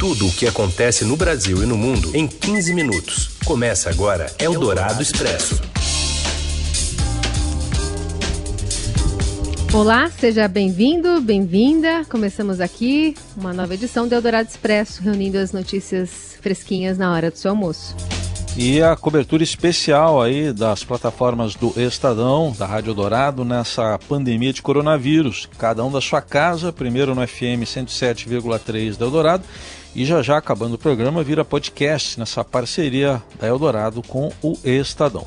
Tudo o que acontece no Brasil e no mundo em 15 minutos. Começa agora Eldorado Expresso. Olá, seja bem-vindo, bem-vinda. Começamos aqui uma nova edição do Eldorado Expresso, reunindo as notícias fresquinhas na hora do seu almoço. E a cobertura especial aí das plataformas do Estadão, da Rádio Dourado, nessa pandemia de coronavírus. Cada um da sua casa, primeiro no FM 107,3 da Eldorado e já já acabando o programa vira podcast nessa parceria da Eldorado com o Estadão.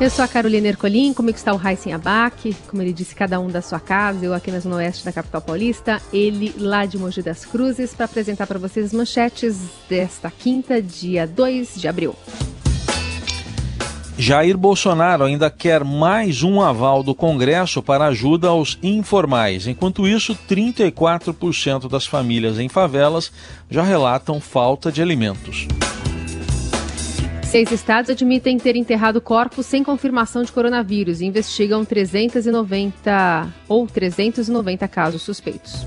Eu sou a Carolina Ercolim, comigo está o Raíssen Abac, como ele disse, cada um da sua casa, eu aqui na Zona Oeste da capital paulista, ele lá de Mogi das Cruzes, para apresentar para vocês as manchetes desta quinta, dia 2 de abril. Jair Bolsonaro ainda quer mais um aval do Congresso para ajuda aos informais. Enquanto isso, 34% das famílias em favelas já relatam falta de alimentos. Seis estados admitem ter enterrado corpos sem confirmação de coronavírus e investigam 390 ou 390 casos suspeitos.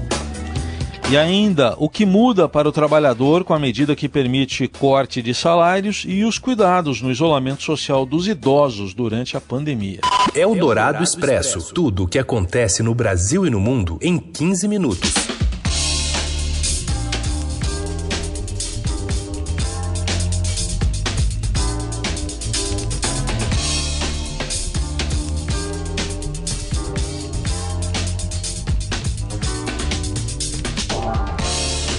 E ainda, o que muda para o trabalhador com a medida que permite corte de salários e os cuidados no isolamento social dos idosos durante a pandemia. É o Dourado Expresso. Tudo o que acontece no Brasil e no mundo em 15 minutos.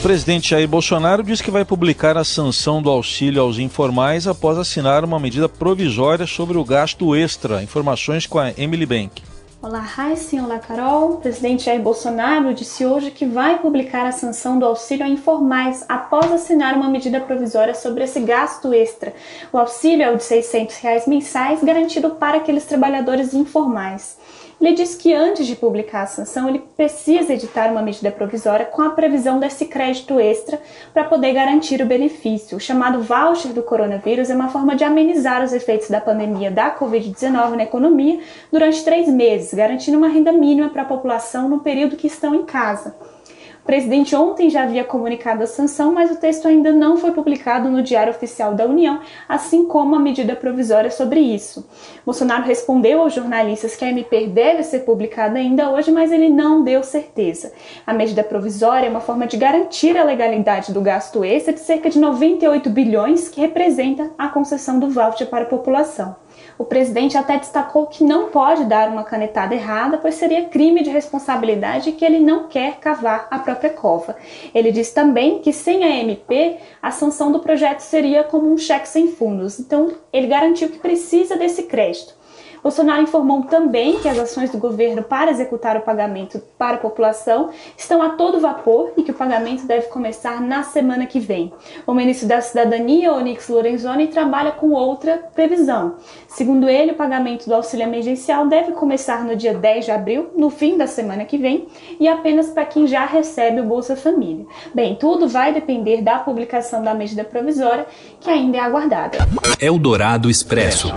Presidente Jair Bolsonaro diz que vai publicar a sanção do auxílio aos informais após assinar uma medida provisória sobre o gasto extra. Informações com a Emily Bank. Olá, Raíssen. Olá, Carol. O presidente Jair Bolsonaro disse hoje que vai publicar a sanção do auxílio a informais após assinar uma medida provisória sobre esse gasto extra. O auxílio é o de 600 reais mensais, garantido para aqueles trabalhadores informais. Ele diz que antes de publicar a sanção, ele precisa editar uma medida provisória com a previsão desse crédito extra para poder garantir o benefício. O chamado voucher do coronavírus é uma forma de amenizar os efeitos da pandemia da Covid-19 na economia durante três meses, garantindo uma renda mínima para a população no período que estão em casa. O presidente ontem já havia comunicado a sanção, mas o texto ainda não foi publicado no Diário Oficial da União, assim como a medida provisória sobre isso. Bolsonaro respondeu aos jornalistas que a MP deve ser publicada ainda hoje, mas ele não deu certeza. A medida provisória é uma forma de garantir a legalidade do gasto extra de cerca de 98 bilhões, que representa a concessão do voucher para a população. O presidente até destacou que não pode dar uma canetada errada, pois seria crime de responsabilidade e que ele não quer cavar a própria cova. Ele disse também que sem a MP, a sanção do projeto seria como um cheque sem fundos. Então, ele garantiu que precisa desse crédito. Bolsonaro informou também que as ações do governo para executar o pagamento para a população estão a todo vapor e que o pagamento deve começar na semana que vem. O ministro da Cidadania, Onyx Lorenzoni, trabalha com outra previsão. Segundo ele, o pagamento do auxílio emergencial deve começar no dia 10 de abril, no fim da semana que vem, e apenas para quem já recebe o Bolsa Família. Bem, tudo vai depender da publicação da medida provisória, que ainda é aguardada. Eldorado Expresso.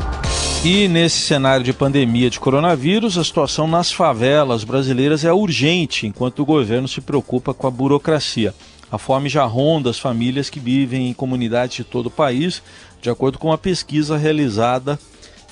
E nesse cenário de pandemia de coronavírus, a situação nas favelas brasileiras é urgente, enquanto o governo se preocupa com a burocracia. A fome já ronda as famílias que vivem em comunidades de todo o país, de acordo com uma pesquisa realizada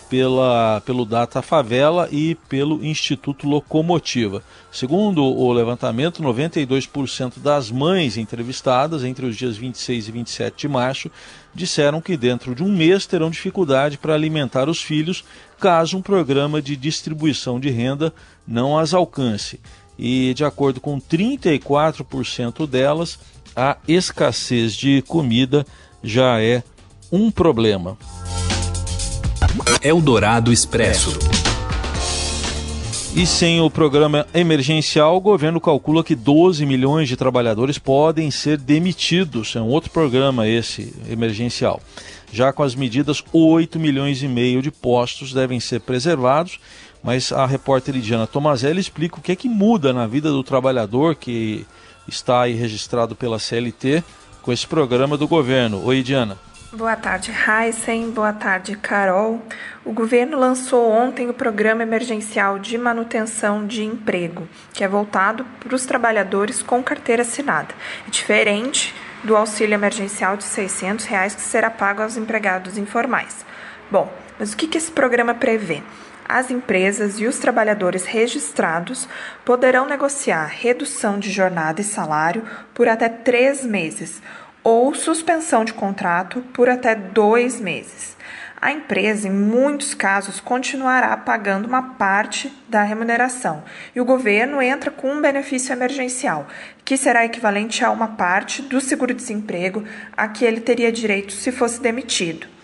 pela, pelo Data Favela e pelo Instituto Locomotiva. Segundo o levantamento, 92% das mães entrevistadas entre os dias 26 e 27 de março disseram que dentro de um mês terão dificuldade para alimentar os filhos caso um programa de distribuição de renda não as alcance. E, de acordo com 34% delas, a escassez de comida já é um problema. Eldorado Expresso. E sem o programa emergencial, o governo calcula que 12 milhões de trabalhadores podem ser demitidos. É um outro programa esse emergencial. Já com as medidas, 8 milhões e meio de postos devem ser preservados. Mas a repórter Lidiana Tomazelli explica o que é que muda na vida do trabalhador que está aí registrado pela CLT com esse programa do governo. Oi, Diana. Boa tarde, Heisen. Boa tarde, Carol. O governo lançou ontem o Programa Emergencial de Manutenção de Emprego, que é voltado para os trabalhadores com carteira assinada. É diferente do auxílio emergencial de 600 reais que será pago aos empregados informais. Bom, mas o que esse programa prevê? As empresas e os trabalhadores registrados poderão negociar redução de jornada e salário por até três meses ou suspensão de contrato por até dois meses. A empresa, em muitos casos, continuará pagando uma parte da remuneração e o governo entra com um benefício emergencial, que será equivalente a uma parte do seguro-desemprego a que ele teria direito se fosse demitido.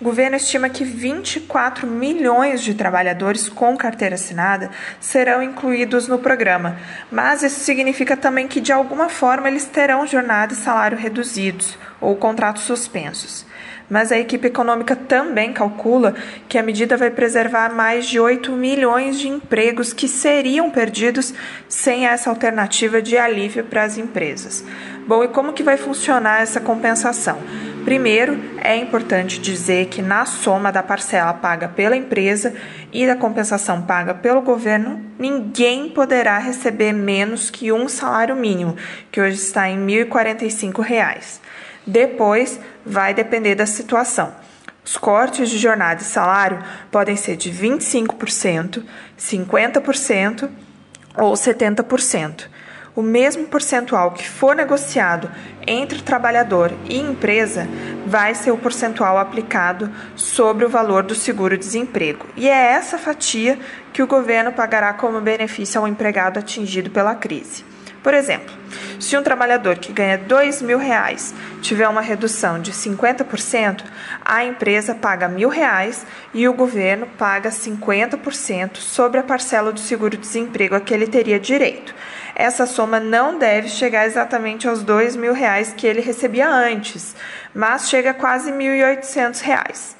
O governo estima que 24 milhões de trabalhadores com carteira assinada serão incluídos no programa, mas isso significa também que, de alguma forma, eles terão jornada e salário reduzidos ou contratos suspensos. Mas a equipe econômica também calcula que a medida vai preservar mais de 8 milhões de empregos que seriam perdidos sem essa alternativa de alívio para as empresas. Bom, e como que vai funcionar essa compensação? Primeiro, é importante dizer que na soma da parcela paga pela empresa e da compensação paga pelo governo, ninguém poderá receber menos que um salário mínimo, que hoje está em R$ 1.045. Depois, vai depender da situação. Os cortes de jornada e salário podem ser de 25%, 50% ou 70% o mesmo percentual que for negociado entre o trabalhador e empresa vai ser o percentual aplicado sobre o valor do seguro-desemprego. E é essa fatia que o governo pagará como benefício ao empregado atingido pela crise. Por exemplo, se um trabalhador que ganha R$ mil reais tiver uma redução de 50%, a empresa paga R$ reais e o governo paga 50% sobre a parcela do seguro-desemprego a que ele teria direito essa soma não deve chegar exatamente aos dois mil reais que ele recebia antes, mas chega a quase R$ 1.800.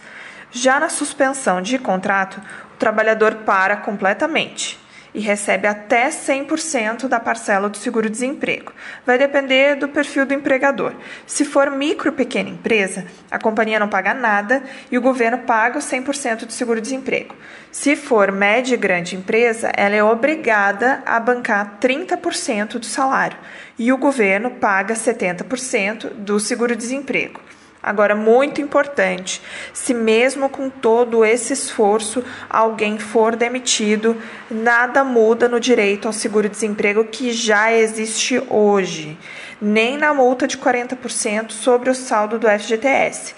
Já na suspensão de contrato, o trabalhador para completamente e recebe até 100% da parcela do seguro-desemprego. Vai depender do perfil do empregador. Se for micro pequena empresa, a companhia não paga nada e o governo paga o 100% do seguro-desemprego. Se for média e grande empresa, ela é obrigada a bancar 30% do salário e o governo paga 70% do seguro-desemprego. Agora, muito importante: se mesmo com todo esse esforço alguém for demitido, nada muda no direito ao seguro-desemprego que já existe hoje, nem na multa de 40% sobre o saldo do FGTS.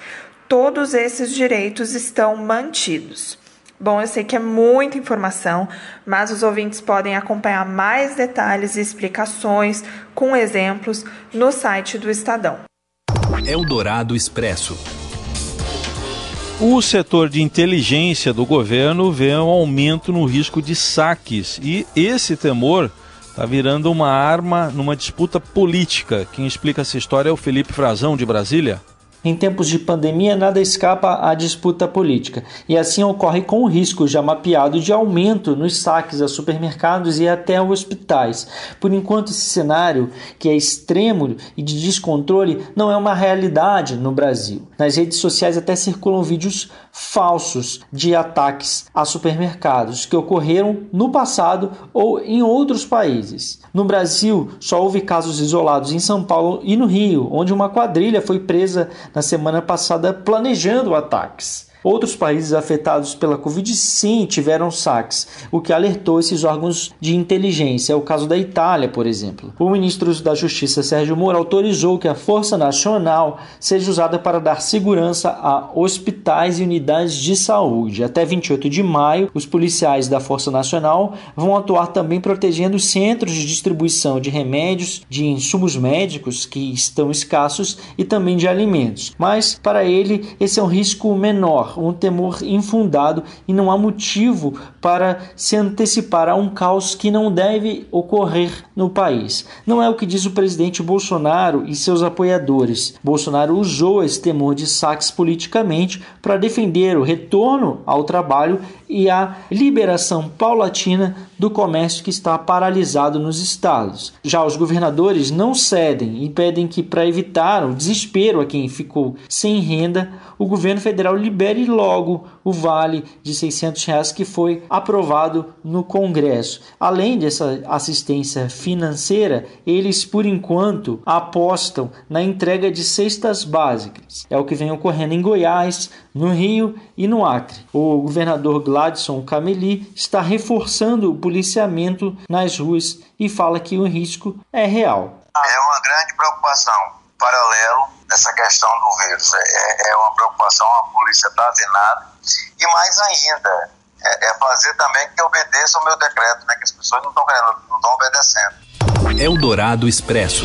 Todos esses direitos estão mantidos. Bom, eu sei que é muita informação, mas os ouvintes podem acompanhar mais detalhes e explicações com exemplos no site do Estadão. Eldorado Expresso. O setor de inteligência do governo vê um aumento no risco de saques e esse temor está virando uma arma numa disputa política. Quem explica essa história é o Felipe Frazão, de Brasília. Em tempos de pandemia, nada escapa à disputa política, e assim ocorre com o risco já mapeado de aumento nos saques a supermercados e até hospitais. Por enquanto, esse cenário, que é extremo e de descontrole, não é uma realidade no Brasil. Nas redes sociais até circulam vídeos falsos de ataques a supermercados que ocorreram no passado ou em outros países. No Brasil, só houve casos isolados em São Paulo e no Rio, onde uma quadrilha foi presa na semana passada planejando ataques. Outros países afetados pela Covid sim tiveram saques, o que alertou esses órgãos de inteligência. É o caso da Itália, por exemplo. O ministro da Justiça Sérgio Moro autorizou que a Força Nacional seja usada para dar segurança a hospitais e unidades de saúde. Até 28 de maio, os policiais da Força Nacional vão atuar também protegendo os centros de distribuição de remédios, de insumos médicos que estão escassos e também de alimentos. Mas para ele esse é um risco menor um temor infundado e não há motivo para se antecipar a um caos que não deve ocorrer no país. Não é o que diz o presidente Bolsonaro e seus apoiadores. Bolsonaro usou esse temor de saques politicamente para defender o retorno ao trabalho e a liberação paulatina do comércio que está paralisado nos estados. Já os governadores não cedem e pedem que, para evitar o desespero a quem ficou sem renda, o governo federal libere logo o vale de 600 reais que foi aprovado no Congresso. Além dessa assistência financeira, eles, por enquanto, apostam na entrega de cestas básicas. É o que vem ocorrendo em Goiás, no Rio e no Acre. O governador Gladson Cameli está reforçando o policiamento nas ruas e fala que o risco é real. É uma grande preocupação paralelo dessa questão do vírus. É, é uma preocupação, a polícia está atenada. E mais ainda, é, é, fazer também que obedeça o meu decreto, né? que as pessoas não estão não estão obedecendo. Eldorado Expresso.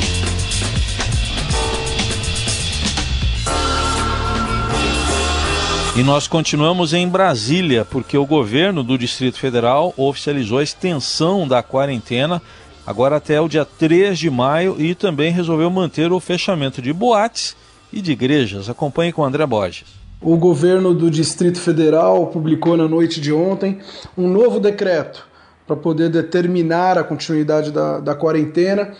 E nós continuamos em Brasília, porque o governo do Distrito Federal oficializou a extensão da quarentena agora até o dia 3 de maio e também resolveu manter o fechamento de boates e de igrejas. Acompanhe com André Borges. O governo do Distrito Federal publicou na noite de ontem um novo decreto para poder determinar a continuidade da, da quarentena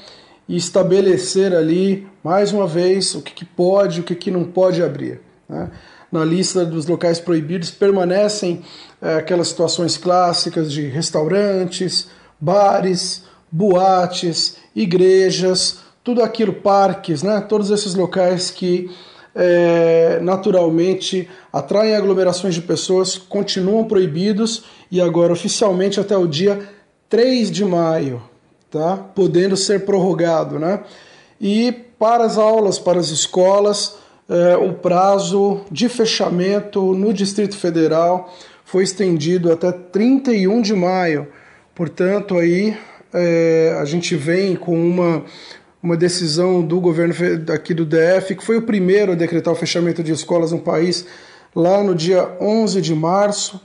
e estabelecer ali, mais uma vez, o que, que pode e o que, que não pode abrir. Né? Na lista dos locais proibidos permanecem é, aquelas situações clássicas de restaurantes, bares, boates, igrejas, tudo aquilo, parques, né? todos esses locais que é, naturalmente atraem aglomerações de pessoas continuam proibidos e agora oficialmente até o dia 3 de maio, tá? podendo ser prorrogado. Né? E para as aulas, para as escolas, é, o prazo de fechamento no Distrito Federal foi estendido até 31 de maio. Portanto, aí é, a gente vem com uma, uma decisão do governo aqui do DF, que foi o primeiro a decretar o fechamento de escolas no país lá no dia 11 de março.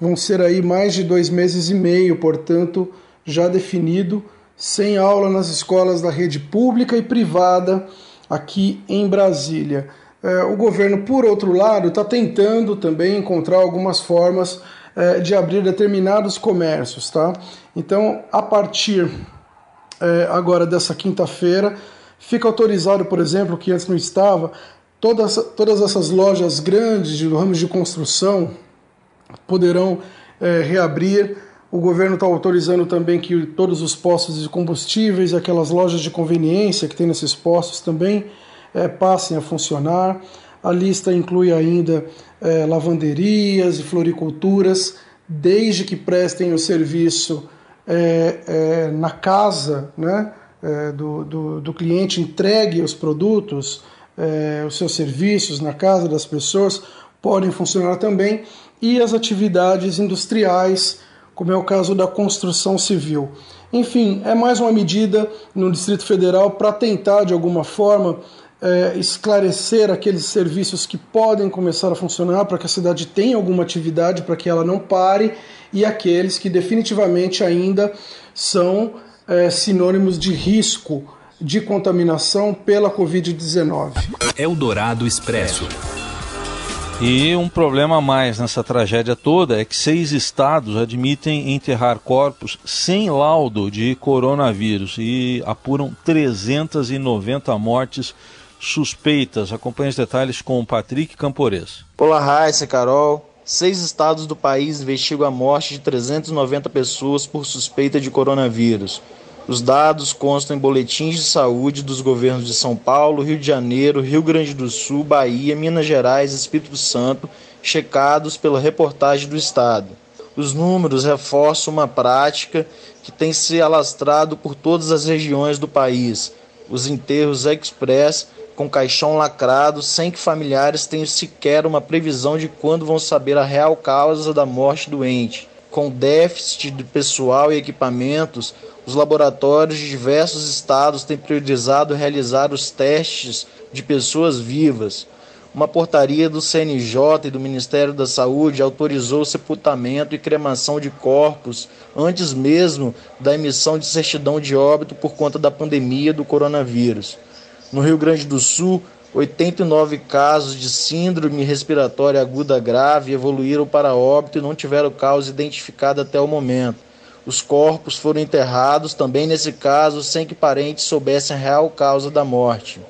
Vão ser aí mais de dois meses e meio, portanto, já definido, sem aula nas escolas da rede pública e privada aqui em Brasília. É, o governo, por outro lado, está tentando também encontrar algumas formas é, de abrir determinados comércios. Tá? Então, a partir é, agora dessa quinta-feira, fica autorizado, por exemplo, que antes não estava, todas, todas essas lojas grandes de ramos de construção poderão reabrir. O governo está autorizando também que todos os postos de combustíveis, aquelas lojas de conveniência que tem nesses postos também, é, passem a funcionar. A lista inclui ainda é, lavanderias e floriculturas, desde que prestem o serviço é, é na casa né, é, do, do, do, cliente, entregue os produtos, é, os seus serviços na casa das pessoas, podem funcionar também, e as atividades industriais, como é o caso da construção civil. Enfim, é mais uma medida no Distrito Federal para tentar, de alguma forma, é, esclarecer aqueles serviços que podem começar a funcionar para que a cidade tenha alguma atividade, para que ela não pare, e aqueles que definitivamente ainda são é, sinônimos de risco de contaminação pela Covid-19. Eldorado Expresso. E um problema a mais nessa tragédia toda é que seis estados admitem enterrar corpos sem laudo de coronavírus e apuram 390 mortes suspeitas. Acompanhe os detalhes com o Patrick Campores. Olá, Raíssa, Carol. Seis estados do país investigam a morte de 390 pessoas por suspeita de coronavírus. Os dados constam em boletins de saúde dos governos de São Paulo, Rio de Janeiro, Rio Grande do Sul, Bahia, Minas Gerais e Espírito Santo, checados pela reportagem do Estado. Os números reforçam uma prática que tem se alastrado por todas as regiões do país: os enterros express com caixão lacrado, sem que familiares tenham sequer uma previsão de quando vão saber a real causa da morte do ente. Com déficit de pessoal e equipamentos, os laboratórios de diversos estados têm priorizado realizar os testes de pessoas vivas. Uma portaria do CNJ e do Ministério da Saúde autorizou o sepultamento e cremação de corpos antes mesmo da emissão de certidão de óbito por conta da pandemia do coronavírus. No Rio Grande do Sul, 89 casos de síndrome respiratória aguda grave evoluíram para óbito e não tiveram causa identificada até o momento. Os corpos foram enterrados, também nesse caso, sem que parentes soubessem a real causa da morte.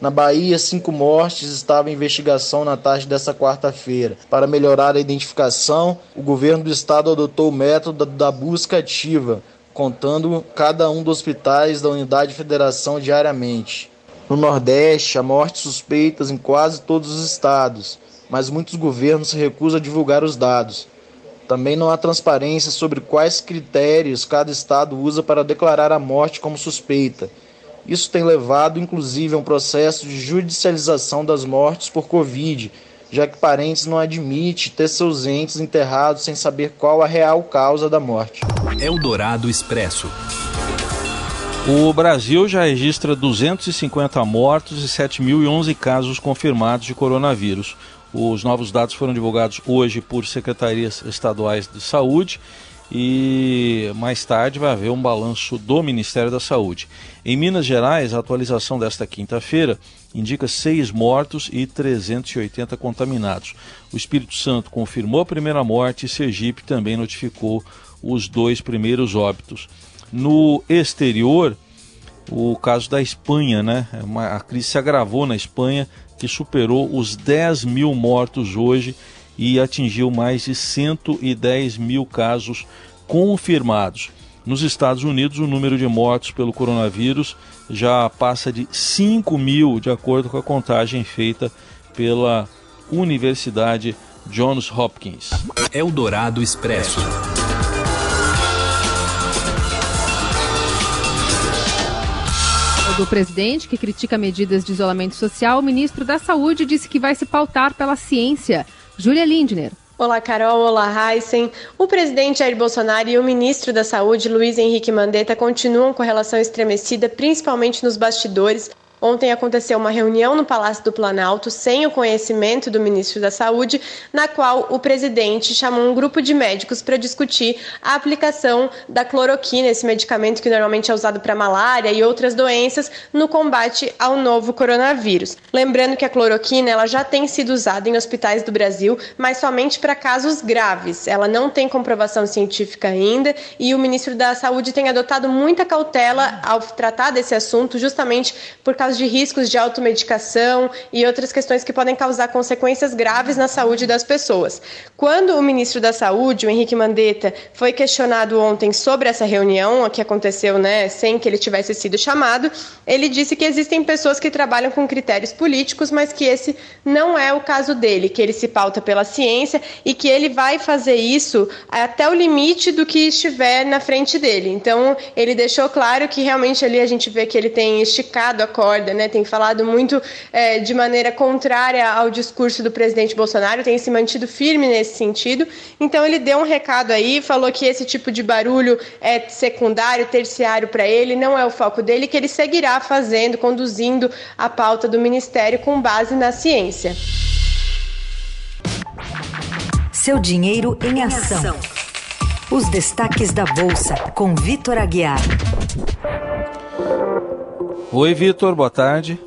Na Bahia, cinco mortes estavam em investigação na tarde dessa quarta-feira. Para melhorar a identificação, o governo do estado adotou o método da busca ativa, contando cada um dos hospitais da unidade de federação diariamente. No Nordeste, há mortes suspeitas em quase todos os estados, mas muitos governos se recusam a divulgar os dados. Também não há transparência sobre quais critérios cada estado usa para declarar a morte como suspeita. Isso tem levado, inclusive, a um processo de judicialização das mortes por Covid, já que parentes não admitem ter seus entes enterrados sem saber qual a real causa da morte. Eldorado Expresso. O Brasil já registra 250 mortos e 7.011 casos confirmados de coronavírus. Os novos dados foram divulgados hoje por secretarias estaduais de saúde e mais tarde vai haver um balanço do Ministério da Saúde. Em Minas Gerais, a atualização desta quinta-feira indica seis mortos e 380 contaminados. O Espírito Santo confirmou a primeira morte e Sergipe também notificou os dois primeiros óbitos. No exterior, o caso da Espanha, né? É a crise se agravou na Espanha, que superou os 10 mil mortos hoje e atingiu mais de 110 mil casos confirmados. Nos Estados Unidos, o número de mortos pelo coronavírus já passa de 5 mil, de acordo com a contagem feita pela Universidade Johns Hopkins. Eldorado Expresso. Do presidente, que critica medidas de isolamento social, o ministro da Saúde disse que vai se pautar pela ciência. Júlia Lindner. Olá, Carol. Olá, Heisen. O presidente Jair Bolsonaro e o ministro da Saúde, Luiz Henrique Mandetta, continuam com relação estremecida, principalmente nos bastidores, Ontem aconteceu uma reunião no Palácio do Planalto sem o conhecimento do ministro da Saúde, na qual o presidente chamou um grupo de médicos para discutir a aplicação da cloroquina, esse medicamento que normalmente é usado para malária e outras doenças, no combate ao novo coronavírus. Lembrando que a cloroquina ela já tem sido usada em hospitais do Brasil, mas somente para casos graves. Ela não tem comprovação científica ainda e o ministro da Saúde tem adotado muita cautela ao tratar desse assunto, justamente por causa de riscos de automedicação e outras questões que podem causar consequências graves na saúde das pessoas. Quando o ministro da Saúde, o Henrique Mandetta, foi questionado ontem sobre essa reunião, que aconteceu né, sem que ele tivesse sido chamado, ele disse que existem pessoas que trabalham com critérios políticos, mas que esse não é o caso dele, que ele se pauta pela ciência e que ele vai fazer isso até o limite do que estiver na frente dele. Então, ele deixou claro que realmente ali a gente vê que ele tem esticado a corda né, tem falado muito é, de maneira contrária ao discurso do presidente Bolsonaro, tem se mantido firme nesse sentido. Então ele deu um recado aí, falou que esse tipo de barulho é secundário, terciário para ele, não é o foco dele, que ele seguirá fazendo, conduzindo a pauta do ministério com base na ciência. Seu dinheiro em ação. Os destaques da Bolsa, com Vitor Aguiar. Oi, Vitor, boa tarde.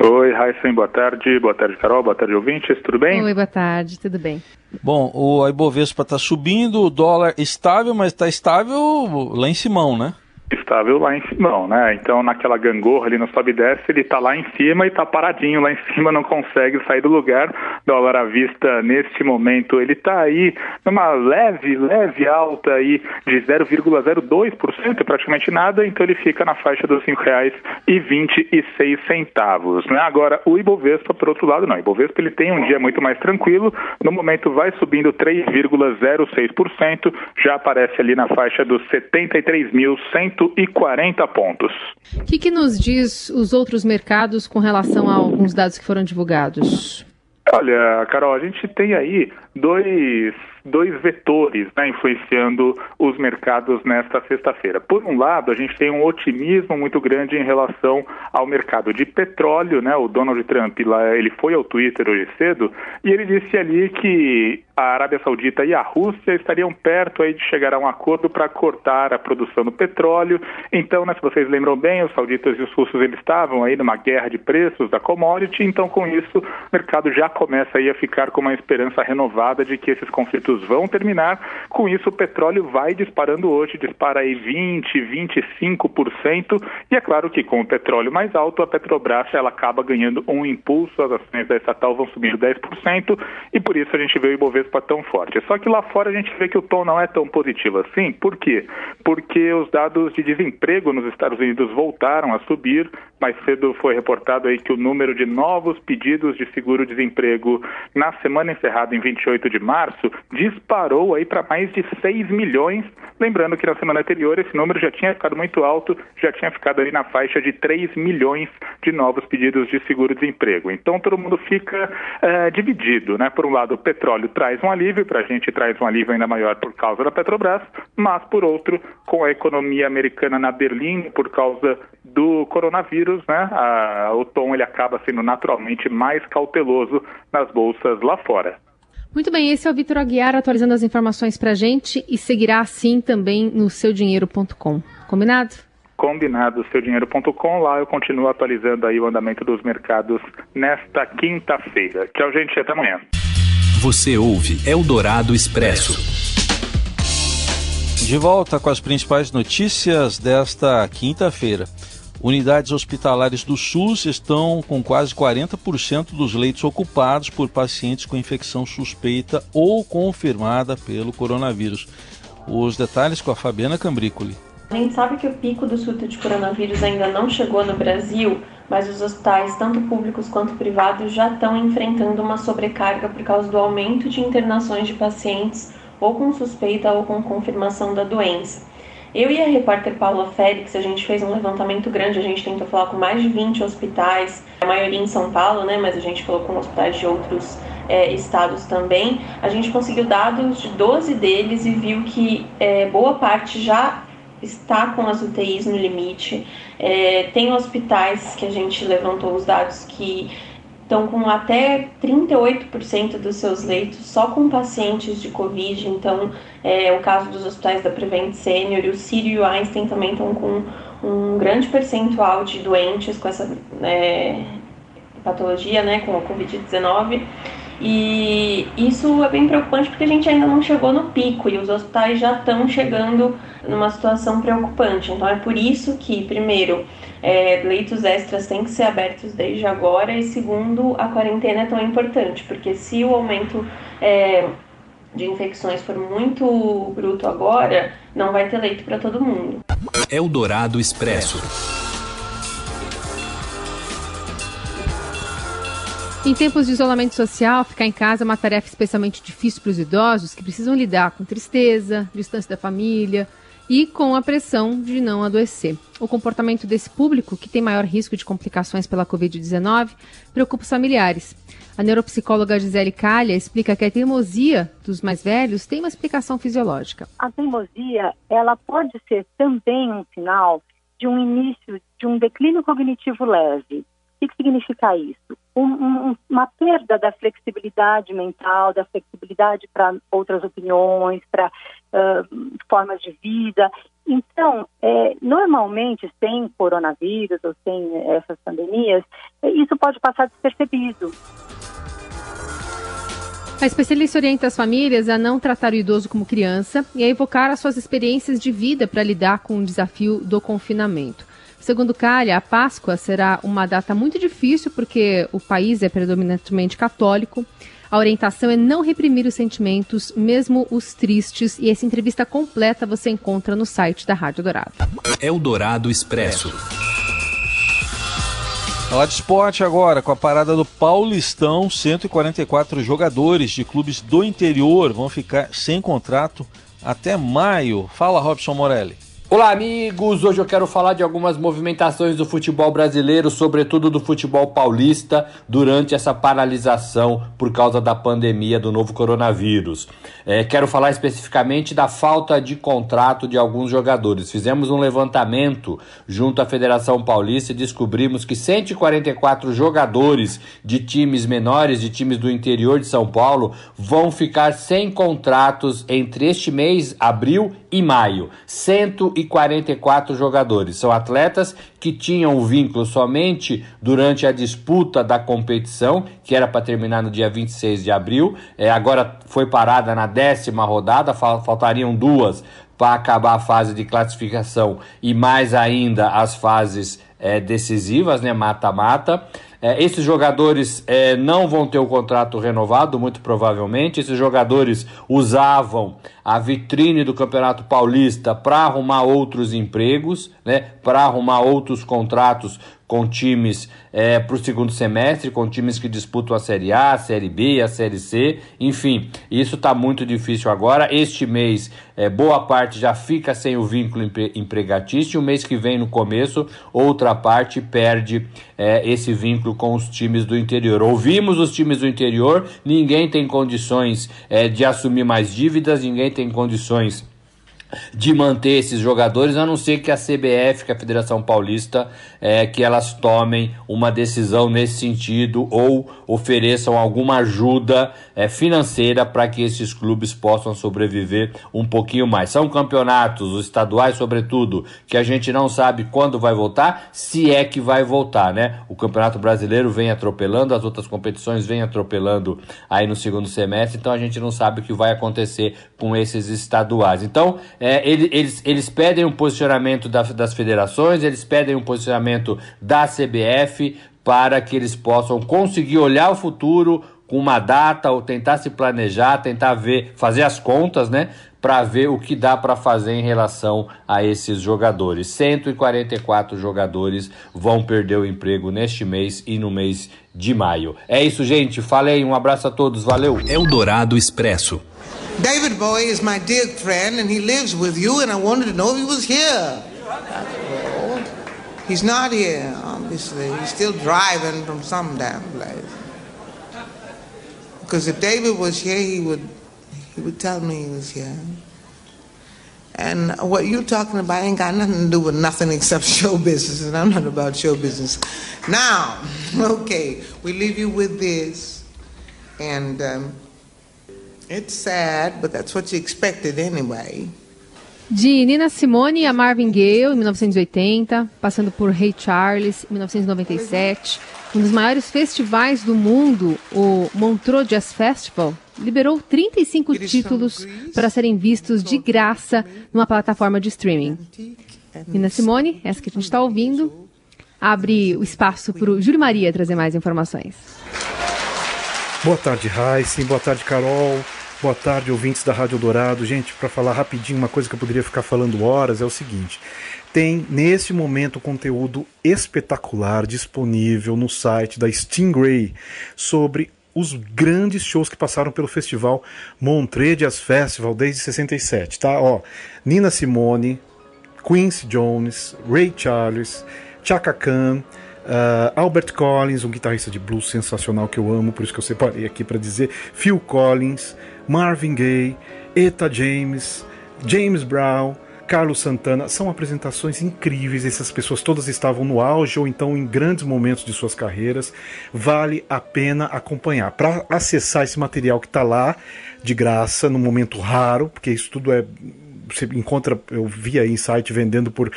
Oi, Raíssen, boa tarde. Boa tarde, Carol. Boa tarde, ouvintes. Tudo bem? Oi, boa tarde. Tudo bem. Bom, o Ibovespa está subindo, o dólar estável, mas está estável lá em Simão, né? Estável lá em cima, né? Então, naquela gangorra ali no sobe e desce, ele está lá em cima e está paradinho lá em cima, não consegue sair do lugar. Dólar à vista, neste momento, ele está aí numa leve, leve alta aí de 0,02%, praticamente nada, então ele fica na faixa dos R$ 5,26. Né? Agora, o Ibovespa, por outro lado, não. O Ibovespa ele tem um dia muito mais tranquilo, no momento vai subindo 3,06%, já aparece ali na faixa dos 73.100 140 pontos. O que, que nos diz os outros mercados com relação a alguns dados que foram divulgados? Olha, Carol, a gente tem aí dois dois vetores né, influenciando os mercados nesta sexta-feira. Por um lado, a gente tem um otimismo muito grande em relação ao mercado de petróleo. Né? O Donald Trump lá, ele foi ao Twitter hoje cedo e ele disse ali que a Arábia Saudita e a Rússia estariam perto aí de chegar a um acordo para cortar a produção do petróleo. Então, né, se vocês lembram bem, os sauditas e os russos eles estavam aí numa guerra de preços da commodity. Então, com isso, o mercado já começa aí a ficar com uma esperança renovada de que esses conflitos vão terminar. Com isso, o petróleo vai disparando hoje, dispara aí 20, 25%. E é claro que com o petróleo mais alto, a Petrobras ela acaba ganhando um impulso, as ações da estatal vão subindo 10%, e por isso a gente vê o Ibovespa tão forte. Só que lá fora a gente vê que o tom não é tão positivo assim. Por quê? Porque os dados de desemprego nos Estados Unidos voltaram a subir. Mais cedo foi reportado aí que o número de novos pedidos de seguro-desemprego na semana encerrada em 28 de março disparou aí para mais de 6 milhões. Lembrando que na semana anterior esse número já tinha ficado muito alto, já tinha ficado ali na faixa de 3 milhões de novos pedidos de seguro-desemprego. Então todo mundo fica é, dividido, né? Por um lado, o petróleo traz um alívio, para a gente traz um alívio ainda maior por causa da Petrobras, mas por outro, com a economia americana na Berlim, por causa do coronavírus, né? A, o tom ele acaba sendo naturalmente mais cauteloso nas bolsas lá fora. Muito bem, esse é o Vitor Aguiar atualizando as informações para a gente e seguirá assim também no seudinheiro.com. Combinado? Combinado, seudinheiro.com. Lá eu continuo atualizando aí o andamento dos mercados nesta quinta-feira. Tchau, gente, até amanhã. Você ouve Eldorado Expresso. De volta com as principais notícias desta quinta-feira. Unidades hospitalares do SUS estão com quase 40% dos leitos ocupados por pacientes com infecção suspeita ou confirmada pelo coronavírus. Os detalhes com a Fabiana Cambrícoli. A gente sabe que o pico do surto de coronavírus ainda não chegou no Brasil, mas os hospitais, tanto públicos quanto privados, já estão enfrentando uma sobrecarga por causa do aumento de internações de pacientes ou com suspeita ou com confirmação da doença. Eu e a repórter Paula Félix, a gente fez um levantamento grande, a gente tentou falar com mais de 20 hospitais, a maioria em São Paulo, né, mas a gente falou com hospitais de outros é, estados também. A gente conseguiu dados de 12 deles e viu que é, boa parte já está com as UTIs no limite. É, tem hospitais que a gente levantou os dados que estão com até 38% dos seus leitos só com pacientes de Covid. Então, é o caso dos hospitais da Prevent Senior e o Sírio e o Einstein também estão com um grande percentual de doentes com essa é, patologia, né, com a Covid-19. E isso é bem preocupante porque a gente ainda não chegou no pico e os hospitais já estão chegando numa situação preocupante. Então é por isso que, primeiro, é, leitos extras têm que ser abertos desde agora e, segundo, a quarentena é tão importante, porque se o aumento é, de infecções for muito bruto agora, não vai ter leito para todo mundo. Eldorado Expresso. Em tempos de isolamento social, ficar em casa é uma tarefa especialmente difícil para os idosos que precisam lidar com tristeza, distância da família e com a pressão de não adoecer. O comportamento desse público, que tem maior risco de complicações pela Covid-19, preocupa os familiares. A neuropsicóloga Gisele Calha explica que a teimosia dos mais velhos tem uma explicação fisiológica. A teimosia, ela pode ser também um sinal de um início de um declínio cognitivo leve. O que significa isso? Um, um, uma perda da flexibilidade mental, da flexibilidade para outras opiniões, para uh, formas de vida. Então, é, normalmente, sem coronavírus ou sem essas pandemias, isso pode passar despercebido. A especialista orienta as famílias a não tratar o idoso como criança e a evocar as suas experiências de vida para lidar com o desafio do confinamento. Segundo Calha, a Páscoa será uma data muito difícil porque o país é predominantemente católico. A orientação é não reprimir os sentimentos, mesmo os tristes, e essa entrevista completa você encontra no site da Rádio Dourado. Eldorado Expresso. Falar de esporte agora, com a parada do Paulistão, 144 jogadores de clubes do interior vão ficar sem contrato até maio. Fala, Robson Morelli. Olá, amigos! Hoje eu quero falar de algumas movimentações do futebol brasileiro, sobretudo do futebol paulista, durante essa paralisação por causa da pandemia do novo coronavírus. É, quero falar especificamente da falta de contrato de alguns jogadores. Fizemos um levantamento junto à Federação Paulista e descobrimos que 144 jogadores de times menores, de times do interior de São Paulo, vão ficar sem contratos entre este mês, abril e maio. 144 jogadores. São atletas que tinham o vínculo somente durante a disputa da competição, que era para terminar no dia 26 de abril. É, agora foi parada na décima rodada, faltariam duas para acabar a fase de classificação e mais ainda as fases é, decisivas, né, mata-mata. É, esses jogadores é, não vão ter o contrato renovado, muito provavelmente. Esses jogadores usavam a vitrine do Campeonato Paulista para arrumar outros empregos, né, para arrumar outros contratos com times é, para o segundo semestre, com times que disputam a Série A, a Série B, a Série C, enfim, isso está muito difícil agora. Este mês, é, boa parte já fica sem o vínculo empregatício, o mês que vem, no começo, outra parte perde é, esse vínculo com os times do interior. Ouvimos os times do interior, ninguém tem condições é, de assumir mais dívidas, ninguém tem condições de manter esses jogadores, a não ser que a CBF, que a Federação Paulista, é, que elas tomem uma decisão nesse sentido ou ofereçam alguma ajuda é, financeira para que esses clubes possam sobreviver um pouquinho mais. São campeonatos, os estaduais, sobretudo, que a gente não sabe quando vai voltar, se é que vai voltar, né? O Campeonato Brasileiro vem atropelando, as outras competições vêm atropelando aí no segundo semestre, então a gente não sabe o que vai acontecer com esses estaduais. Então, é, eles, eles pedem um posicionamento da, das federações, eles pedem um posicionamento da CBF para que eles possam conseguir olhar o futuro com uma data ou tentar se planejar, tentar ver, fazer as contas, né? Para ver o que dá para fazer em relação a esses jogadores. 144 jogadores vão perder o emprego neste mês e no mês de maio. É isso, gente. Falei, um abraço a todos, valeu. Eldorado Expresso. David Bowie is my dear friend, and he lives with you, and I wanted to know if he was here. He's not here, obviously. He's still driving from some damn place. Because if David was here, he would he would tell me he was here. And what you're talking about ain't got nothing to do with nothing except show business, and I'm not about show business. Now, okay, we leave you with this, and. Um, It's sad, but that's what you expected anyway. De Nina Simone a Marvin Gaye, em 1980, passando por Ray Charles, em 1997. Um dos maiores festivais do mundo, o Montreux Jazz Festival, liberou 35 títulos para serem vistos de graça numa plataforma de streaming. Nina Simone, essa que a gente está ouvindo, abre o espaço para o Júlio Maria trazer mais informações. Boa tarde, Raíssa. Boa tarde, Carol. Boa tarde, ouvintes da Rádio Dourado. Gente, para falar rapidinho, uma coisa que eu poderia ficar falando horas é o seguinte: tem neste momento conteúdo espetacular disponível no site da Stingray sobre os grandes shows que passaram pelo festival Montreux Jazz Festival desde 67, tá? Ó, Nina Simone, Quincy Jones, Ray Charles, Chaka Khan, Uh, Albert Collins, um guitarrista de blues sensacional que eu amo, por isso que eu separei aqui para dizer. Phil Collins, Marvin Gaye, Eta James, James Brown, Carlos Santana. São apresentações incríveis. Essas pessoas todas estavam no auge ou então em grandes momentos de suas carreiras. Vale a pena acompanhar. Para acessar esse material que está lá de graça, num momento raro, porque isso tudo é você encontra, eu vi aí em site vendendo por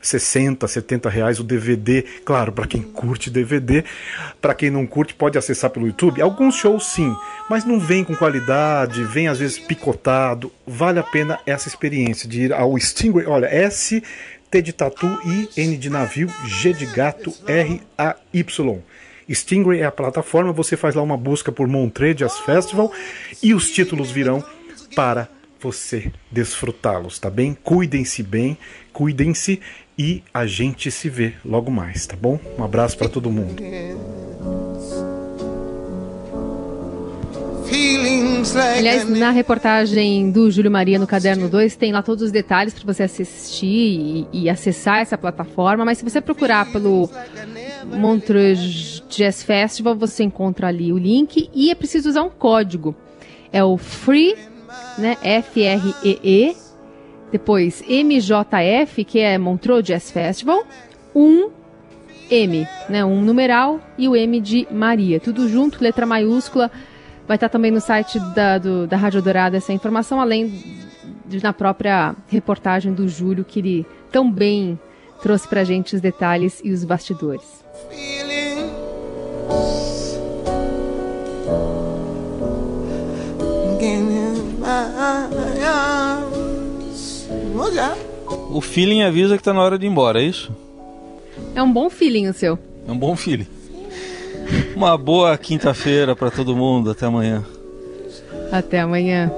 60, 70 reais o DVD. Claro, para quem curte DVD, para quem não curte pode acessar pelo YouTube. Alguns shows sim, mas não vem com qualidade, vem às vezes picotado. Vale a pena essa experiência de ir ao Stingray. Olha, S T de tatu, I, N de navio, G de gato, R, A, Y. Stingray é a plataforma, você faz lá uma busca por Montreux Jazz Festival e os títulos virão para você desfrutá-los, tá bem? Cuidem-se bem, cuidem-se e a gente se vê logo mais, tá bom? Um abraço para todo mundo. Aliás, na reportagem do Júlio Maria no Caderno 2, tem lá todos os detalhes para você assistir e, e, acessar essa plataforma. Mas se você procurar pelo Montreux Jazz Festival, você encontra ali o link e é preciso usar um código. É o FREE, né? F-R-E-E, depois MJF, que é Montreux Jazz Festival, 1 M, né? Um numeral e o M de Maria. Tudo junto, letra maiúscula. Vai estar também no site da, do, da Rádio Dourada essa informação, além de na própria reportagem do Júlio, que ele tão bem trouxe pra gente os detalhes e os bastidores. O feeling avisa que tá na hora de ir embora, é isso? É um bom feeling o seu. É um bom feeling. Uma boa quinta-feira para todo mundo. Até amanhã. Até amanhã.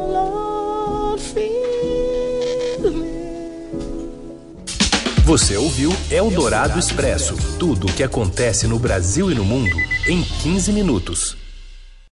Você ouviu Eldorado Expresso tudo o que acontece no Brasil e no mundo em 15 minutos.